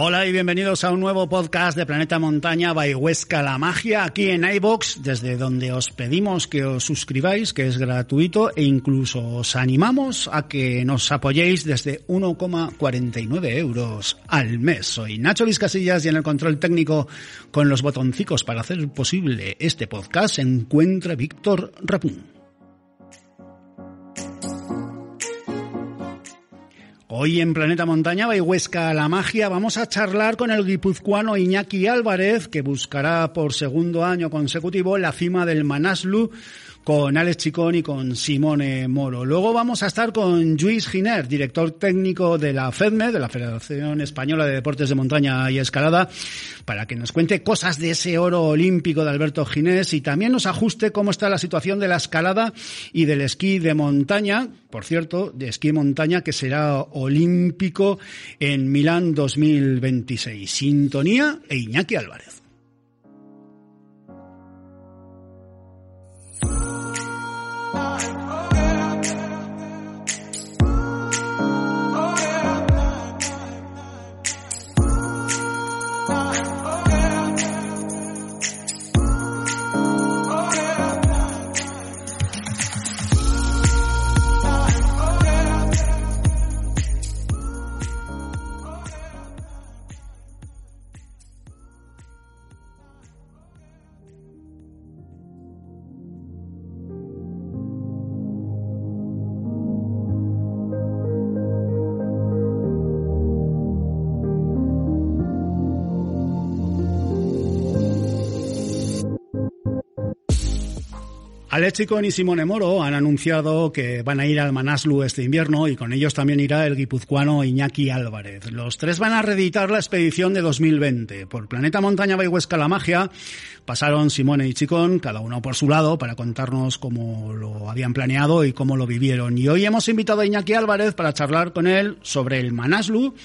Hola y bienvenidos a un nuevo podcast de Planeta Montaña by Huesca La Magia aquí en iBox, desde donde os pedimos que os suscribáis, que es gratuito, e incluso os animamos a que nos apoyéis desde 1,49 euros al mes. Soy Nacho Vizcasillas y en el control técnico con los botoncicos para hacer posible este podcast se encuentra Víctor Rapún. Hoy en Planeta Montaña Huesca la Magia vamos a charlar con el guipuzcoano Iñaki Álvarez, que buscará por segundo año consecutivo la cima del Manaslu con Alex Chicón y con Simone Moro. Luego vamos a estar con Luis Giner, director técnico de la FEDME, de la Federación Española de Deportes de Montaña y Escalada, para que nos cuente cosas de ese oro olímpico de Alberto Ginés y también nos ajuste cómo está la situación de la escalada y del esquí de montaña, por cierto, de esquí de montaña que será olímpico en Milán 2026. Sintonía e Iñaki Álvarez. Alex y Simone Moro han anunciado que van a ir al Manaslu este invierno y con ellos también irá el guipuzcoano Iñaki Álvarez. Los tres van a reeditar la expedición de 2020. Por Planeta Montaña Huesca La Magia pasaron Simone y Chicón, cada uno por su lado, para contarnos cómo lo habían planeado y cómo lo vivieron. Y hoy hemos invitado a Iñaki Álvarez para charlar con él sobre el Manaslu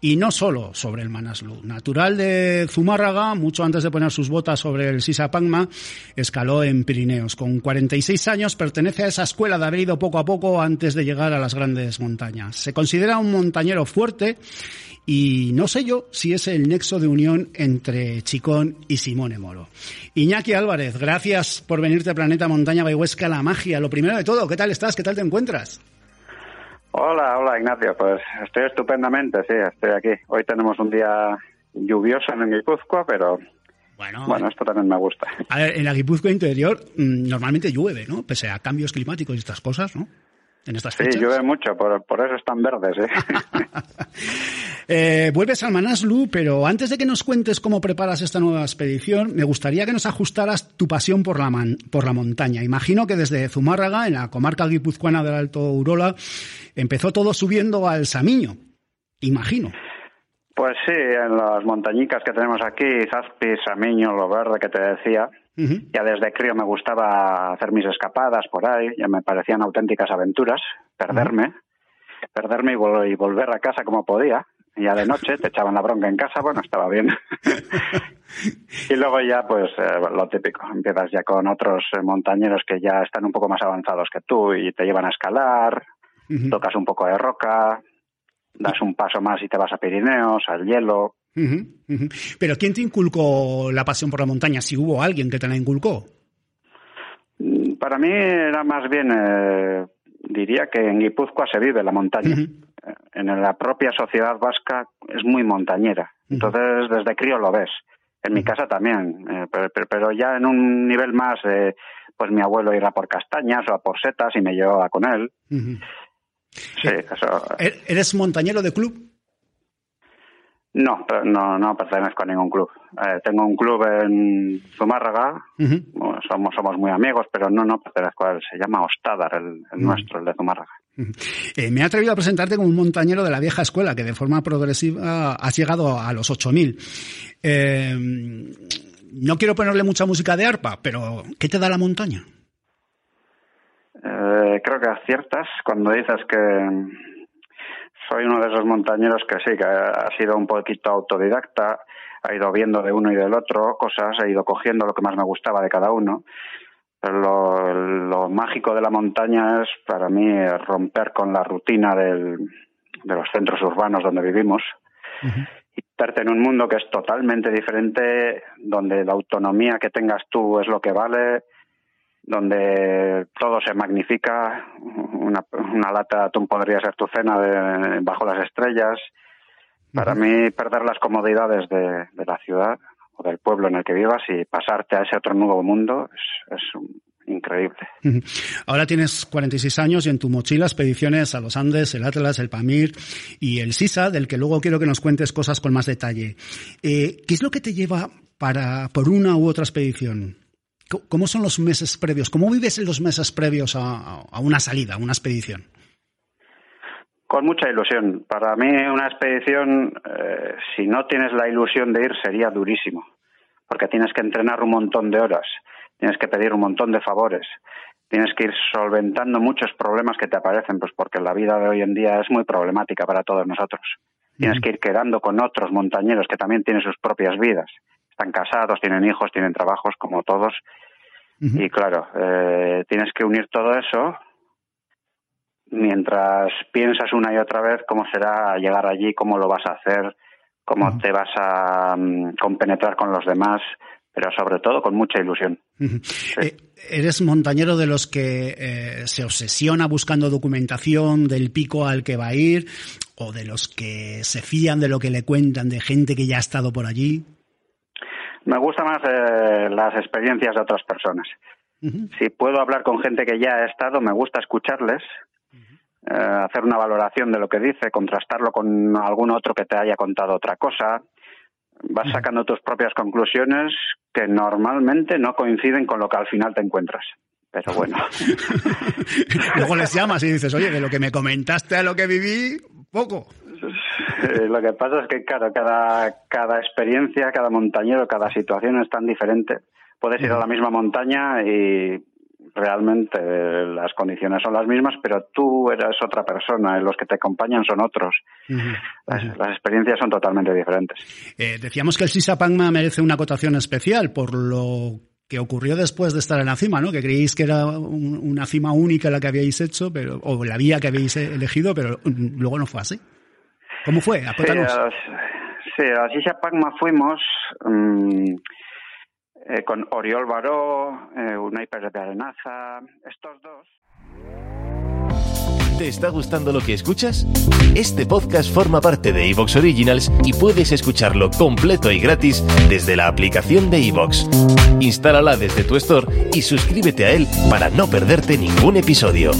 y no solo sobre el Manaslu. Natural de Zumárraga, mucho antes de poner sus botas sobre el Sisapagma, escaló en Pirineos. Con 46 años pertenece a esa escuela de haber ido poco a poco antes de llegar a las grandes montañas. Se considera un montañero fuerte y no sé yo si es el nexo de unión entre Chicón y Simone Moro. Iñaki Álvarez, gracias por venirte a Planeta Montaña Bayhuesca La Magia. Lo primero de todo, ¿qué tal estás? ¿Qué tal te encuentras? Hola, hola Ignacio, pues estoy estupendamente, sí, estoy aquí. Hoy tenemos un día lluvioso en Guipúzcoa, pero bueno, bueno, esto también me gusta. A ver, en la Guipúzcoa interior mm, normalmente llueve, ¿no? Pese a cambios climáticos y estas cosas, ¿no? En estas fechas. Sí, llueve mucho, por, por eso están verdes, ¿eh? eh, vuelves al Manaslu, pero antes de que nos cuentes cómo preparas esta nueva expedición, me gustaría que nos ajustaras tu pasión por la, por la montaña. Imagino que desde Zumárraga, en la comarca guipuzcoana del Alto Urola, empezó todo subiendo al Samiño. Imagino. Pues sí, en las montañicas que tenemos aquí, Zazpi, Samiño, Lo Verde, que te decía, ya desde crío me gustaba hacer mis escapadas por ahí, ya me parecían auténticas aventuras, perderme, perderme y, volver a casa como podía. Ya de noche te echaban la bronca en casa, bueno, estaba bien. y luego ya, pues, eh, lo típico, empiezas ya con otros eh, montañeros que ya están un poco más avanzados que tú y te llevan a escalar, tocas un poco de roca, das un paso más y te vas a Pirineos, al hielo, Pero ¿quién te inculcó la pasión por la montaña? Si hubo alguien que te la inculcó. Mm, para mí era más bien, eh, diría que en Guipúzcoa se vive la montaña. En la propia sociedad vasca es muy montañera. Entonces, desde crío lo ves. En mi casa también, eh, pero, ya en un nivel más, eh, pues mi abuelo iba por castañas o a por setas y me llevaba con él. Sí, eso. ¿Eres montañero de club? No, no, no pertenezco a ningún club. Eh, tengo un club en Zumárraga, somos, somos muy amigos, pero no, no pertenezco a él. Se llama Ostadar, el, nuestro, el de Zumárraga. Eh, me he atrevido a presentarte como un montañero de la vieja escuela, que de forma progresiva has llegado a los 8000. Eh, no quiero ponerle mucha música de arpa, pero ¿qué te da la montaña? Eh, creo que aciertas cuando dices que soy uno de esos montañeros que sí, que ha sido un poquito autodidacta, ha ido viendo de uno y del otro cosas, ha ido cogiendo lo que más me gustaba de cada uno. Pero lo, mágico de la montaña es para mí romper con la rutina del, de los centros urbanos donde vivimos y verte en un mundo que es totalmente diferente, donde la autonomía que tengas tú es lo que vale, donde todo se magnifica, una, una lata atún podría ser tu cena de, bajo las estrellas. Para mí, perder las comodidades de, la ciudad o del pueblo en el que vivas y pasarte a ese otro nuevo mundo es, es increíble. Ahora tienes 46 años y en tu mochila expediciones a los Andes, el Atlas, el Pamir y el Sisa, del que luego quiero que nos cuentes cosas con más detalle. Eh, ¿Qué es lo que te lleva para, por una u otra expedición? ¿Cómo son los meses previos? ¿Cómo vives en los meses previos a, una salida, a una expedición? Con mucha ilusión. Para mí una expedición, eh, si no tienes la ilusión de ir, sería durísimo, porque tienes que entrenar un montón de horas, tienes que pedir un montón de favores, tienes que ir solventando muchos problemas que te aparecen, pues porque la vida de hoy en día es muy problemática para todos nosotros. Tienes que ir quedando con otros montañeros que también tienen sus propias vidas están casados, tienen hijos, tienen trabajos como todos. Y claro, eh, tienes que unir todo eso mientras piensas una y otra vez cómo será llegar allí, cómo lo vas a hacer, cómo te vas a um, compenetrar con los demás, pero sobre todo con mucha ilusión. Eh, ¿Eres montañero de los que eh, se obsesiona buscando documentación del pico al que va a ir o de los que se fían de lo que le cuentan de gente que ya ha estado por allí? Me gusta más eh, las experiencias de otras personas. Si puedo hablar con gente que ya ha estado, me gusta escucharles, eh, hacer una valoración de lo que dice, contrastarlo con algún otro que te haya contado otra cosa. Vas sacando tus propias conclusiones que normalmente no coinciden con lo que al final te encuentras. Pero bueno. Luego les llamas y dices, oye, de lo que me comentaste a lo que viví, poco. Eh, lo que pasa es que, claro, cada, cada experiencia, cada montañero, cada situación es tan diferente. Puedes ir a la misma montaña y realmente las condiciones son las mismas, pero tú eres otra persona y los que te acompañan son otros. las, experiencias son totalmente diferentes. Eh, decíamos que el Sisa Pangma merece una cotación especial por lo que ocurrió después de estar en la cima, ¿no? Que creíais que era una cima única la que habíais hecho, pero o la vía que habéis elegido, pero luego no fue así. ¿Cómo fue? Sí, a Sisa Pagma fuimos mm, eh, con Oriol Baró, eh, Unai de Arenaza, estos dos. ¿Te está gustando lo que escuchas? Este podcast forma parte de Evox Originals y puedes escucharlo completo y gratis desde la aplicación de Evox. Instálala desde tu store y suscríbete a él para no perderte ningún episodio.